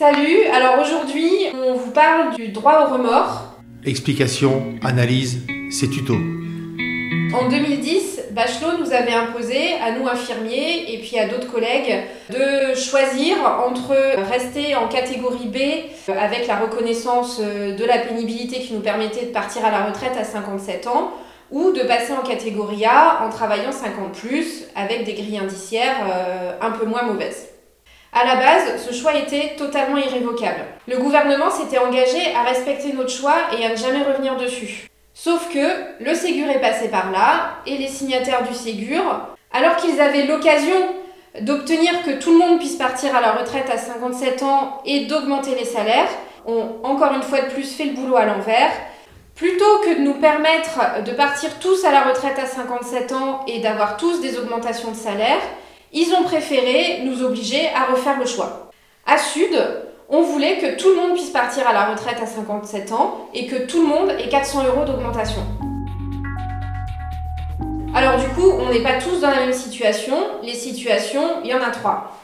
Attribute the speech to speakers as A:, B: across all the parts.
A: Salut, alors aujourd'hui on vous parle du droit au remords.
B: Explication, analyse, c'est tuto.
A: En 2010, Bachelot nous avait imposé, à nous infirmiers et puis à d'autres collègues, de choisir entre rester en catégorie B avec la reconnaissance de la pénibilité qui nous permettait de partir à la retraite à 57 ans ou de passer en catégorie A en travaillant 50 plus avec des grilles indiciaires euh, un peu moins mauvaises. À la base, ce choix était totalement irrévocable. Le gouvernement s'était engagé à respecter notre choix et à ne jamais revenir dessus. Sauf que le Ségur est passé par là et les signataires du Ségur, alors qu'ils avaient l'occasion d'obtenir que tout le monde puisse partir à la retraite à 57 ans et d'augmenter les salaires, ont encore une fois de plus fait le boulot à l'envers. Plutôt que de nous permettre de partir tous à la retraite à 57 ans et d'avoir tous des augmentations de salaire, ils ont préféré nous obliger à refaire le choix. À Sud, on voulait que tout le monde puisse partir à la retraite à 57 ans et que tout le monde ait 400 euros d'augmentation. Alors du coup, on n'est pas tous dans la même situation. Les situations, il y en a trois.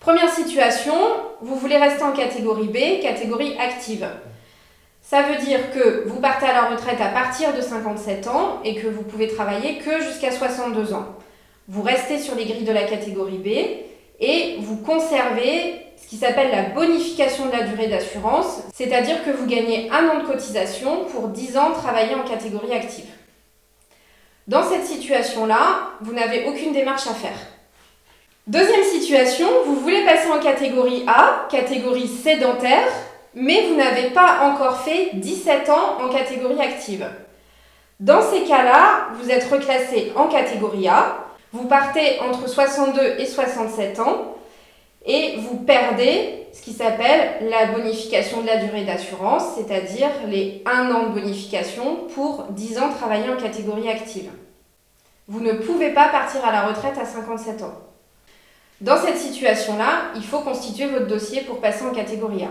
A: Première situation, vous voulez rester en catégorie B, catégorie active. Ça veut dire que vous partez à la retraite à partir de 57 ans et que vous pouvez travailler que jusqu'à 62 ans vous restez sur les grilles de la catégorie B et vous conservez ce qui s'appelle la bonification de la durée d'assurance, c'est-à-dire que vous gagnez un an de cotisation pour 10 ans travaillés en catégorie active. Dans cette situation-là, vous n'avez aucune démarche à faire. Deuxième situation, vous voulez passer en catégorie A, catégorie sédentaire, mais vous n'avez pas encore fait 17 ans en catégorie active. Dans ces cas-là, vous êtes reclassé en catégorie A, vous partez entre 62 et 67 ans et vous perdez ce qui s'appelle la bonification de la durée d'assurance, c'est-à-dire les 1 an de bonification pour 10 ans travaillés en catégorie active. Vous ne pouvez pas partir à la retraite à 57 ans. Dans cette situation-là, il faut constituer votre dossier pour passer en catégorie A.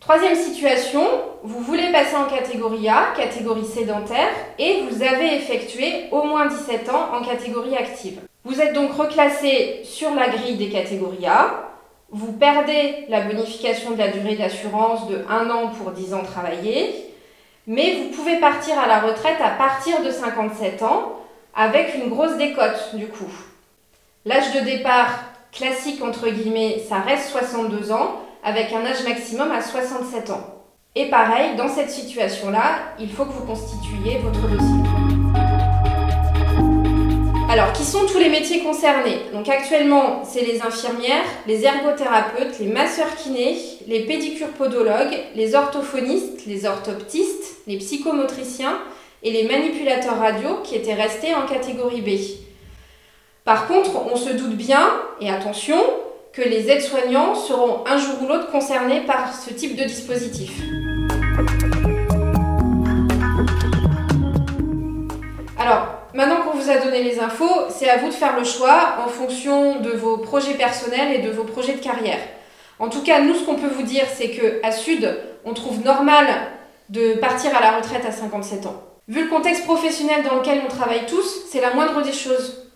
A: Troisième situation, vous voulez passer en catégorie A, catégorie sédentaire, et vous avez effectué au moins 17 ans en catégorie active. Vous êtes donc reclassé sur la grille des catégories A. Vous perdez la bonification de la durée d'assurance de 1 an pour 10 ans travaillés, mais vous pouvez partir à la retraite à partir de 57 ans avec une grosse décote du coup. L'âge de départ classique entre guillemets, ça reste 62 ans avec un âge maximum à 67 ans. Et pareil, dans cette situation-là, il faut que vous constituiez votre dossier. Alors, qui sont tous les métiers concernés? Donc actuellement, c'est les infirmières, les ergothérapeutes, les masseurs kinés, les pédicures podologues, les orthophonistes, les orthoptistes, les psychomotriciens et les manipulateurs radio qui étaient restés en catégorie B. Par contre, on se doute bien, et attention, que les aides-soignants seront un jour ou l'autre concernés par ce type de dispositif. Alors, Maintenant qu'on vous a donné les infos, c'est à vous de faire le choix en fonction de vos projets personnels et de vos projets de carrière. En tout cas, nous, ce qu'on peut vous dire, c'est qu'à Sud, on trouve normal de partir à la retraite à 57 ans. Vu le contexte professionnel dans lequel on travaille tous, c'est la moindre des choses.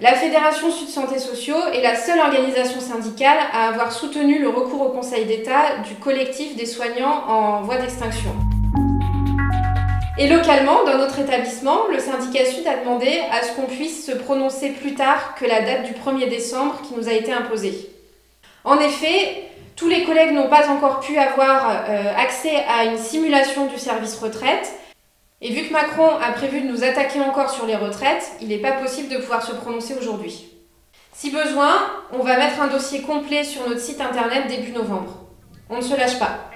A: La Fédération Sud Santé Sociaux est la seule organisation syndicale à avoir soutenu le recours au Conseil d'État du collectif des soignants en voie d'extinction. Et localement, dans notre établissement, le syndicat Sud a demandé à ce qu'on puisse se prononcer plus tard que la date du 1er décembre qui nous a été imposée. En effet, tous les collègues n'ont pas encore pu avoir euh, accès à une simulation du service retraite. Et vu que Macron a prévu de nous attaquer encore sur les retraites, il n'est pas possible de pouvoir se prononcer aujourd'hui. Si besoin, on va mettre un dossier complet sur notre site internet début novembre. On ne se lâche pas.